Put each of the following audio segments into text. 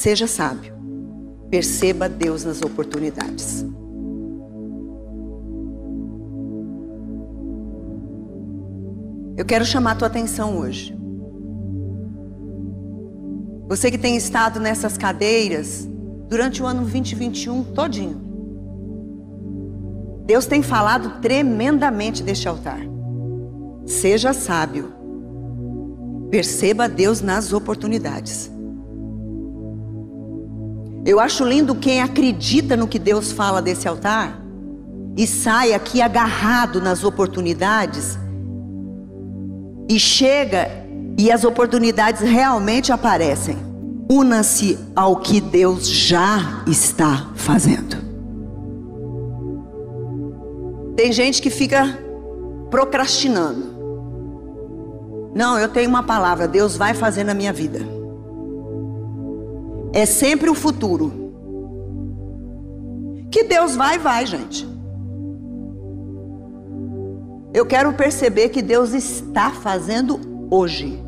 seja sábio. Perceba Deus nas oportunidades. Eu quero chamar a tua atenção hoje. Você que tem estado nessas cadeiras durante o ano 2021 todinho. Deus tem falado tremendamente deste altar. Seja sábio. Perceba Deus nas oportunidades. Eu acho lindo quem acredita no que Deus fala desse altar e sai aqui agarrado nas oportunidades e chega e as oportunidades realmente aparecem. Una-se ao que Deus já está fazendo. Tem gente que fica procrastinando. Não, eu tenho uma palavra, Deus vai fazer na minha vida. É sempre o futuro. Que Deus vai, vai, gente. Eu quero perceber que Deus está fazendo hoje.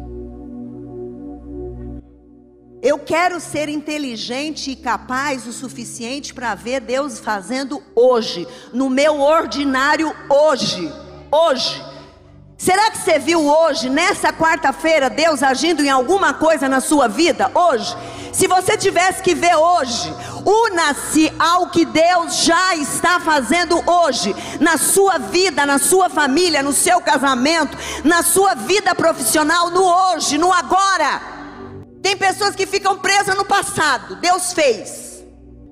Eu quero ser inteligente e capaz o suficiente para ver Deus fazendo hoje, no meu ordinário hoje. Hoje. Será que você viu hoje, nessa quarta-feira, Deus agindo em alguma coisa na sua vida? Hoje? Se você tivesse que ver hoje, una-se ao que Deus já está fazendo hoje, na sua vida, na sua família, no seu casamento, na sua vida profissional, no hoje, no agora. Tem pessoas que ficam presas no passado, Deus fez.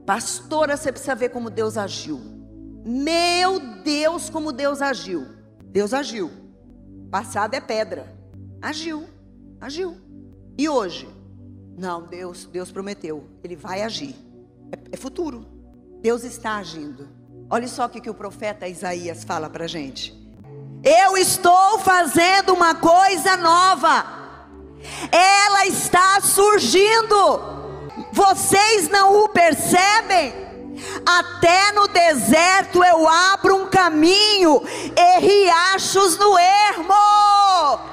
Pastora, você precisa ver como Deus agiu. Meu Deus, como Deus agiu. Deus agiu. Passado é pedra. Agiu, agiu. E hoje? Não, Deus, Deus prometeu, Ele vai agir. É, é futuro. Deus está agindo. Olha só o que, que o profeta Isaías fala para gente. Eu estou fazendo uma coisa nova. Ela está surgindo. Vocês não o percebem? Até no deserto eu abro um caminho e riachos no ermo.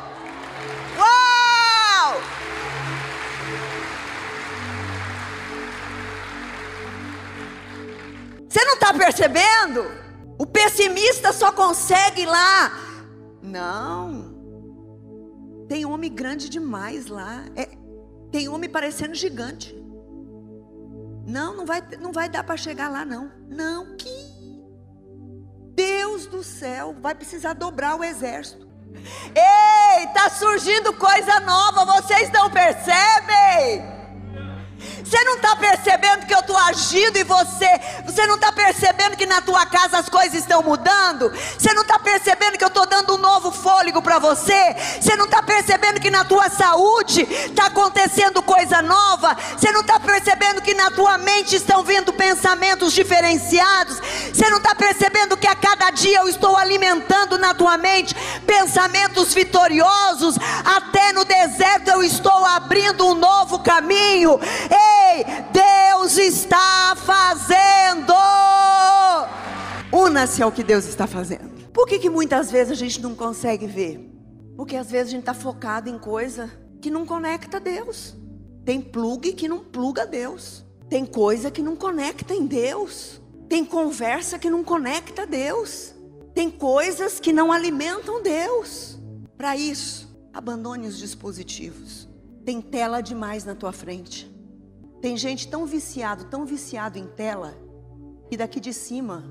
Você não está percebendo? O pessimista só consegue lá. Não. Tem homem grande demais lá. É, tem homem parecendo gigante. Não, não vai, não vai dar para chegar lá, não. Não, que Deus do céu vai precisar dobrar o exército. Ei, está surgindo coisa nova, vocês não percebem? Você não está percebendo que eu estou agindo em você? Você não está percebendo que na tua casa as coisas estão mudando? Você não está percebendo que eu estou dando um novo fôlego para você? Você não está percebendo que na tua saúde está acontecendo coisa nova? Você não está percebendo que na tua mente estão vindo pensamentos diferenciados? Você não está percebendo que a cada dia eu estou alimentando na tua mente pensamentos vitoriosos? Até no deserto eu estou abrindo um novo caminho. Ei, Ei, Deus está fazendo. Una-se ao que Deus está fazendo. Por que, que muitas vezes a gente não consegue ver? Porque às vezes a gente está focado em coisa que não conecta a Deus. Tem plug que não pluga a Deus. Tem coisa que não conecta em Deus. Tem conversa que não conecta a Deus. Tem coisas que não alimentam Deus. Para isso, abandone os dispositivos. Tem tela demais na tua frente. Tem gente tão viciado, tão viciado em tela, que daqui de cima,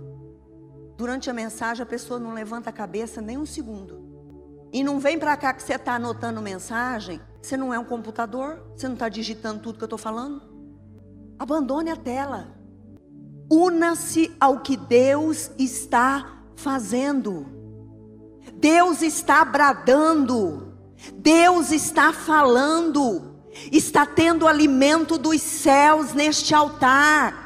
durante a mensagem, a pessoa não levanta a cabeça nem um segundo. E não vem para cá que você está anotando mensagem, você não é um computador, você não está digitando tudo que eu estou falando. Abandone a tela. Una-se ao que Deus está fazendo. Deus está bradando. Deus está falando está tendo alimento dos céus neste altar.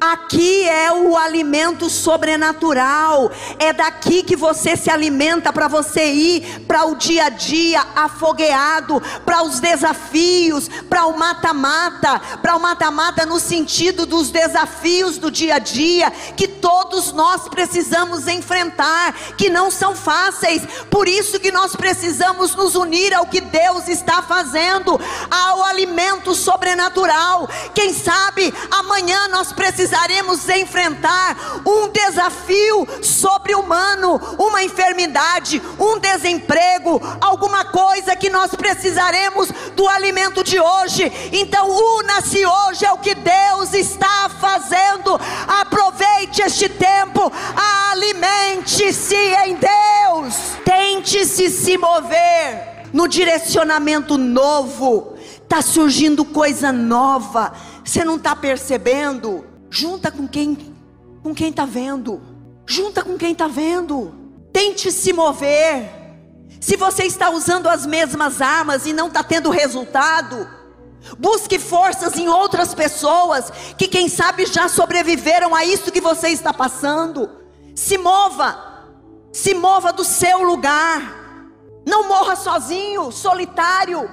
Aqui é o alimento sobrenatural. É daqui que você se alimenta para você ir para o dia a dia afogueado, para os desafios, para o mata-mata, para o mata-mata no sentido dos desafios do dia a dia que todos nós precisamos enfrentar, que não são fáceis. Por isso que nós precisamos nos unir ao que Deus está fazendo, ao alimento sobrenatural. Quem sabe amanhã nós precisaremos enfrentar um desafio sobre-humano, uma enfermidade, um desemprego, alguma coisa que nós precisaremos do alimento de hoje. Então, una-se hoje ao que Deus está fazendo. Aproveite este tempo, alimente-se em Deus. Tente-se se mover no direcionamento novo. Está surgindo coisa nova. Você não está percebendo? Junta com quem com quem está vendo. Junta com quem está vendo. Tente se mover. Se você está usando as mesmas armas e não está tendo resultado, busque forças em outras pessoas que, quem sabe, já sobreviveram a isso que você está passando. Se mova, se mova do seu lugar. Não morra sozinho, solitário.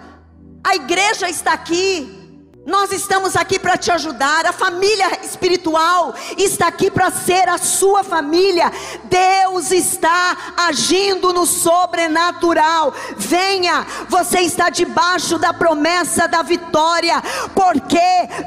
A igreja está aqui. Nós estamos aqui para te ajudar. A família espiritual está aqui para ser a sua família. Deus está agindo no sobrenatural. Venha, você está debaixo da promessa da vitória, porque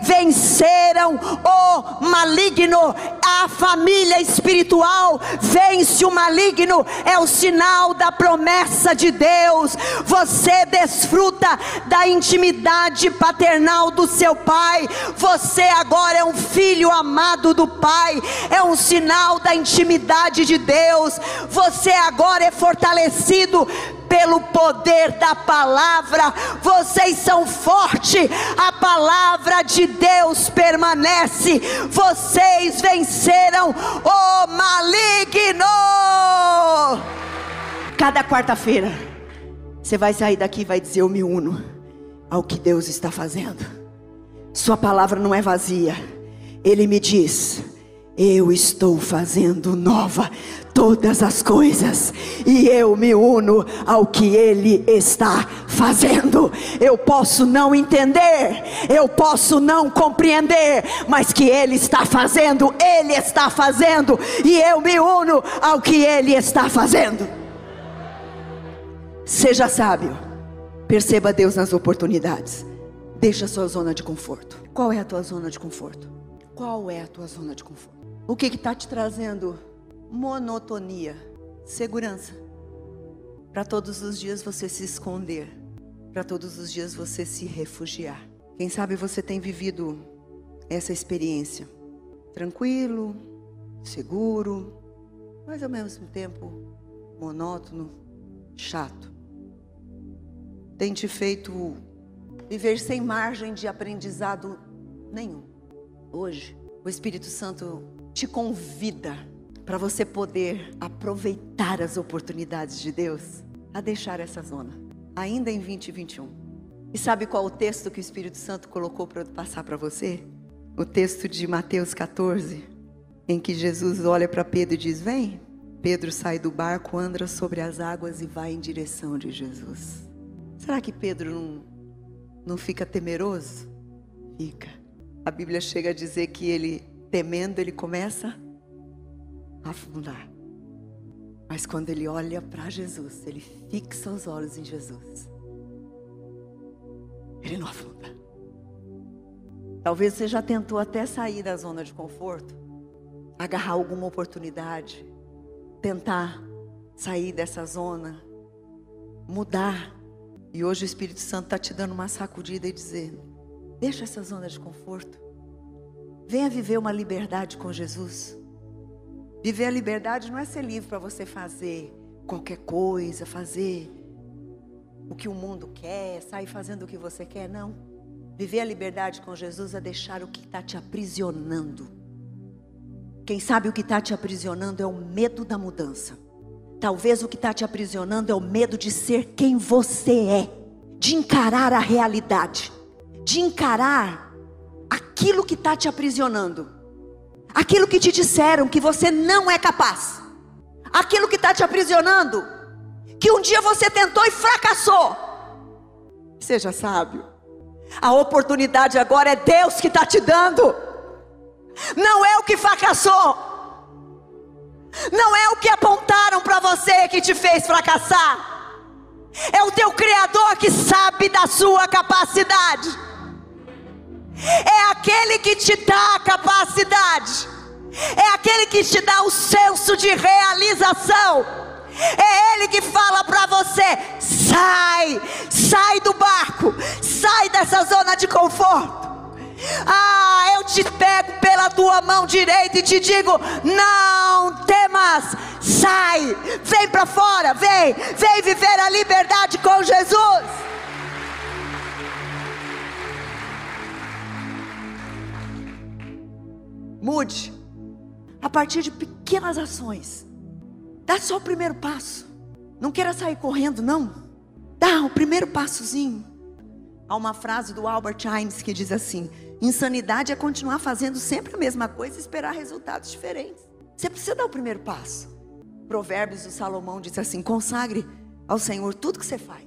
venceram o maligno. A família espiritual vence o maligno, é o sinal da promessa de Deus. Você desfruta da intimidade paternal do seu pai. Você agora é um filho amado do Pai, é um sinal da intimidade de Deus. Você agora é fortalecido pelo poder da palavra. Vocês são fortes, a palavra de Deus permanece. Vocês venceram o maligno. Cada quarta-feira, você vai sair daqui e vai dizer: Eu me uno ao que Deus está fazendo. Sua palavra não é vazia. Ele me diz: Eu estou fazendo nova todas as coisas, e eu me uno ao que Ele está fazendo. Eu posso não entender, eu posso não compreender, mas que Ele está fazendo, Ele está fazendo, e eu me uno ao que Ele está fazendo. Seja sábio, perceba Deus nas oportunidades. Deixa a sua zona de conforto. Qual é a tua zona de conforto? Qual é a tua zona de conforto? O que está te trazendo monotonia, segurança? Para todos os dias você se esconder, para todos os dias você se refugiar. Quem sabe você tem vivido essa experiência tranquilo, seguro, mas ao mesmo tempo monótono, chato. Tem te feito viver sem margem de aprendizado nenhum. Hoje, o Espírito Santo te convida para você poder aproveitar as oportunidades de Deus a deixar essa zona, ainda em 2021. E sabe qual o texto que o Espírito Santo colocou para passar para você? O texto de Mateus 14, em que Jesus olha para Pedro e diz: Vem. Pedro sai do barco, anda sobre as águas e vai em direção de Jesus. Será que Pedro não não fica temeroso? Fica. A Bíblia chega a dizer que ele, temendo, ele começa a afundar. Mas quando ele olha para Jesus, ele fixa os olhos em Jesus. Ele não afunda. Talvez você já tentou até sair da zona de conforto, agarrar alguma oportunidade, tentar sair dessa zona, mudar e hoje o Espírito Santo está te dando uma sacudida e dizendo: deixa essa zona de conforto. Venha viver uma liberdade com Jesus. Viver a liberdade não é ser livre para você fazer qualquer coisa, fazer o que o mundo quer, sair fazendo o que você quer, não. Viver a liberdade com Jesus é deixar o que está te aprisionando. Quem sabe o que está te aprisionando é o medo da mudança. Talvez o que está te aprisionando é o medo de ser quem você é, de encarar a realidade, de encarar aquilo que está te aprisionando. aquilo que te disseram que você não é capaz, aquilo que está te aprisionando, que um dia você tentou e fracassou. Seja sábio, a oportunidade agora é Deus que está te dando, não é o que fracassou. Não é o que para você que te fez fracassar. É o teu Criador que sabe da sua capacidade. É aquele que te dá a capacidade. É aquele que te dá o senso de realização. É Ele que fala para você: sai, sai do barco, sai dessa zona de conforto. Ah, eu te pego pela tua mão direita e te digo: não temas, sai, vem para fora, vem, vem viver a liberdade com Jesus. Mude a partir de pequenas ações. Dá só o primeiro passo. Não queira sair correndo, não. Dá o primeiro passozinho. Há uma frase do Albert Einstein que diz assim: Insanidade é continuar fazendo sempre a mesma coisa e esperar resultados diferentes. Você precisa dar o primeiro passo. Provérbios do Salomão diz assim: consagre ao Senhor tudo que você faz.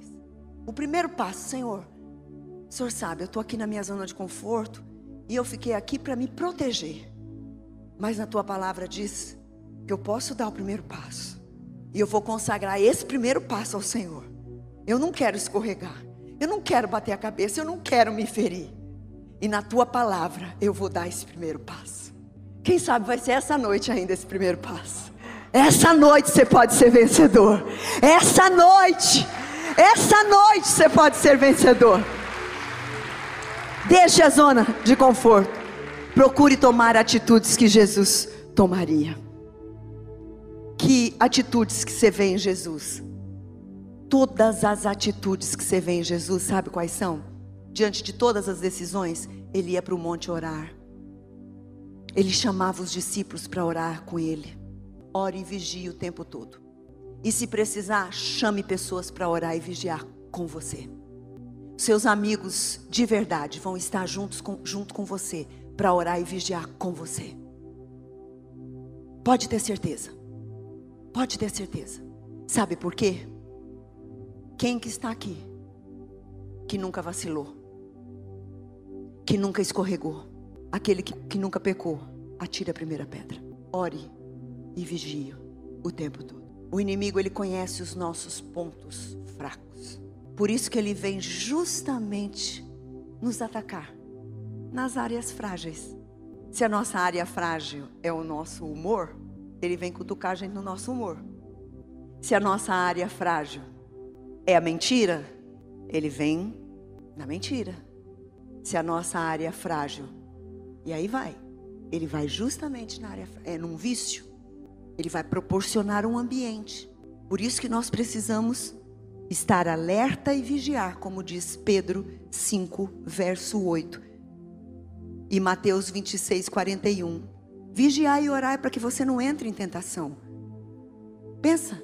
O primeiro passo, Senhor, o Senhor sabe, eu estou aqui na minha zona de conforto e eu fiquei aqui para me proteger. Mas na tua palavra diz que eu posso dar o primeiro passo. E eu vou consagrar esse primeiro passo ao Senhor. Eu não quero escorregar. Eu não quero bater a cabeça. Eu não quero me ferir. E na tua palavra eu vou dar esse primeiro passo. Quem sabe vai ser essa noite ainda esse primeiro passo. Essa noite você pode ser vencedor. Essa noite, essa noite você pode ser vencedor. Deixe a zona de conforto. Procure tomar atitudes que Jesus tomaria. Que atitudes que você vê em Jesus? Todas as atitudes que você vê em Jesus, sabe quais são? diante de todas as decisões, ele ia para o monte orar. Ele chamava os discípulos para orar com ele. Ore e vigie o tempo todo. E se precisar, chame pessoas para orar e vigiar com você. Seus amigos de verdade vão estar juntos com, junto com você para orar e vigiar com você. Pode ter certeza. Pode ter certeza. Sabe por quê? Quem que está aqui que nunca vacilou? que nunca escorregou, aquele que, que nunca pecou, atire a primeira pedra. Ore e vigie o tempo todo. O inimigo ele conhece os nossos pontos fracos. Por isso que ele vem justamente nos atacar nas áreas frágeis. Se a nossa área frágil é o nosso humor, ele vem cutucar a gente no nosso humor. Se a nossa área frágil é a mentira, ele vem na mentira se a nossa área é frágil. E aí vai. Ele vai justamente na área é num vício. Ele vai proporcionar um ambiente. Por isso que nós precisamos estar alerta e vigiar, como diz Pedro 5, verso 8. E Mateus 26, 41. Vigiar e orar para que você não entre em tentação. Pensa,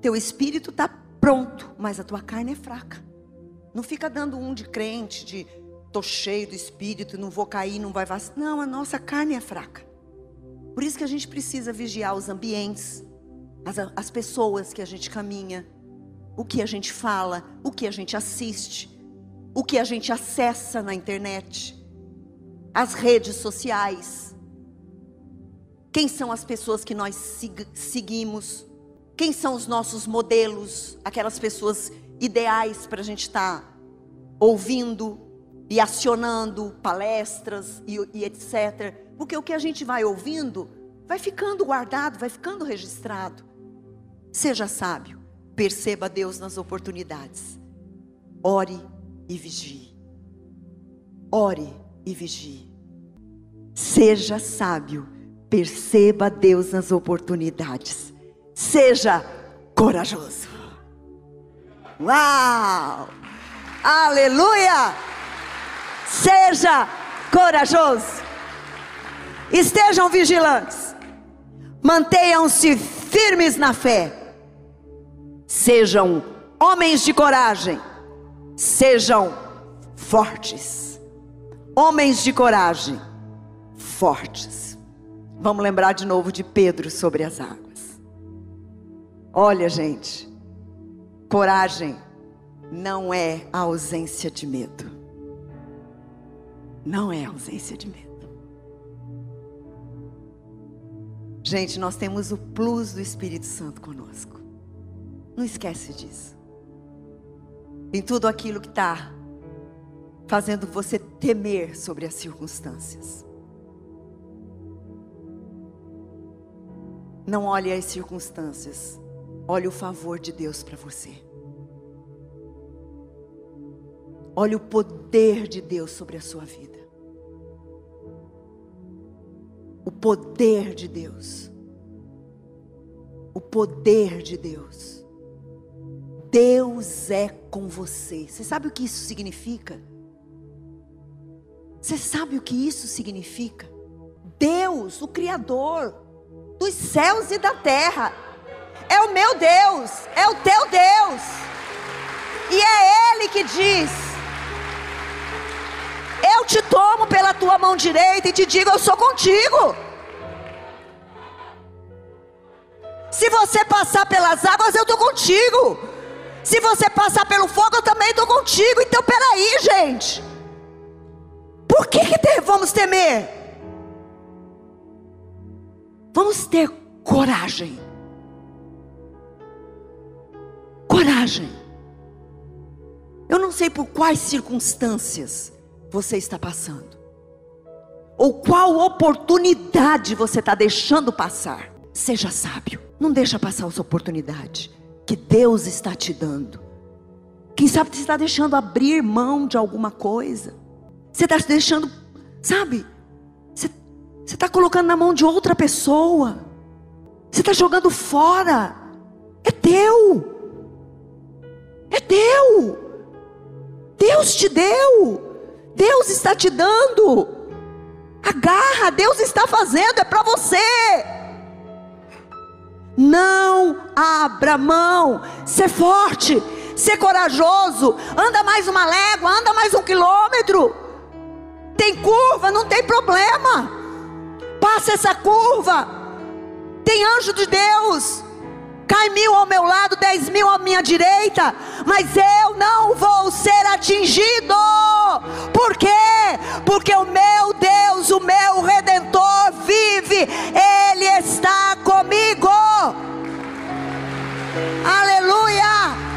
teu espírito está pronto, mas a tua carne é fraca. Não fica dando um de crente, de estou cheio do Espírito, não vou cair, não vai vacilar. Não, a nossa carne é fraca. Por isso que a gente precisa vigiar os ambientes, as, as pessoas que a gente caminha, o que a gente fala, o que a gente assiste, o que a gente acessa na internet, as redes sociais. Quem são as pessoas que nós seguimos? Quem são os nossos modelos? Aquelas pessoas ideais para a gente estar tá ouvindo, e acionando palestras e, e etc. Porque o que a gente vai ouvindo vai ficando guardado, vai ficando registrado. Seja sábio, perceba Deus nas oportunidades. Ore e vigie. Ore e vigie. Seja sábio, perceba Deus nas oportunidades. Seja corajoso. Uau! Aleluia! Seja corajoso. Estejam vigilantes. Mantenham-se firmes na fé. Sejam homens de coragem. Sejam fortes. Homens de coragem, fortes. Vamos lembrar de novo de Pedro sobre as águas. Olha, gente, coragem não é a ausência de medo. Não é a ausência de medo. Gente, nós temos o plus do Espírito Santo conosco. Não esquece disso. Em tudo aquilo que está fazendo você temer sobre as circunstâncias. Não olhe as circunstâncias, olhe o favor de Deus para você. Olhe o poder de Deus sobre a sua vida. O poder de Deus. O poder de Deus. Deus é com você. Você sabe o que isso significa? Você sabe o que isso significa? Deus, o Criador dos céus e da terra, é o meu Deus, é o teu Deus, e é Ele que diz: Eu te tomo pela tua mão direita e te digo: Eu sou contigo. Se você passar pelas águas, eu estou contigo. Se você passar pelo fogo, eu também estou contigo. Então, peraí, gente. Por que, que vamos temer? Vamos ter coragem. Coragem. Eu não sei por quais circunstâncias você está passando, ou qual oportunidade você está deixando passar. Seja sábio, não deixa passar essa oportunidade que Deus está te dando. Quem sabe você está deixando abrir mão de alguma coisa. Você está deixando, sabe? Você está colocando na mão de outra pessoa. Você está jogando fora. É teu. É teu. Deus te deu. Deus está te dando. Agarra, Deus está fazendo, é para você. Não abra mão. Ser forte, ser corajoso. Anda mais uma légua, anda mais um quilômetro. Tem curva, não tem problema. Passa essa curva. Tem anjo de Deus. Cai mil ao meu lado, dez mil à minha direita, mas eu não vou ser atingido. Por quê? Porque o meu Deus, o meu Redentor vive, Ele está comigo. Aleluia!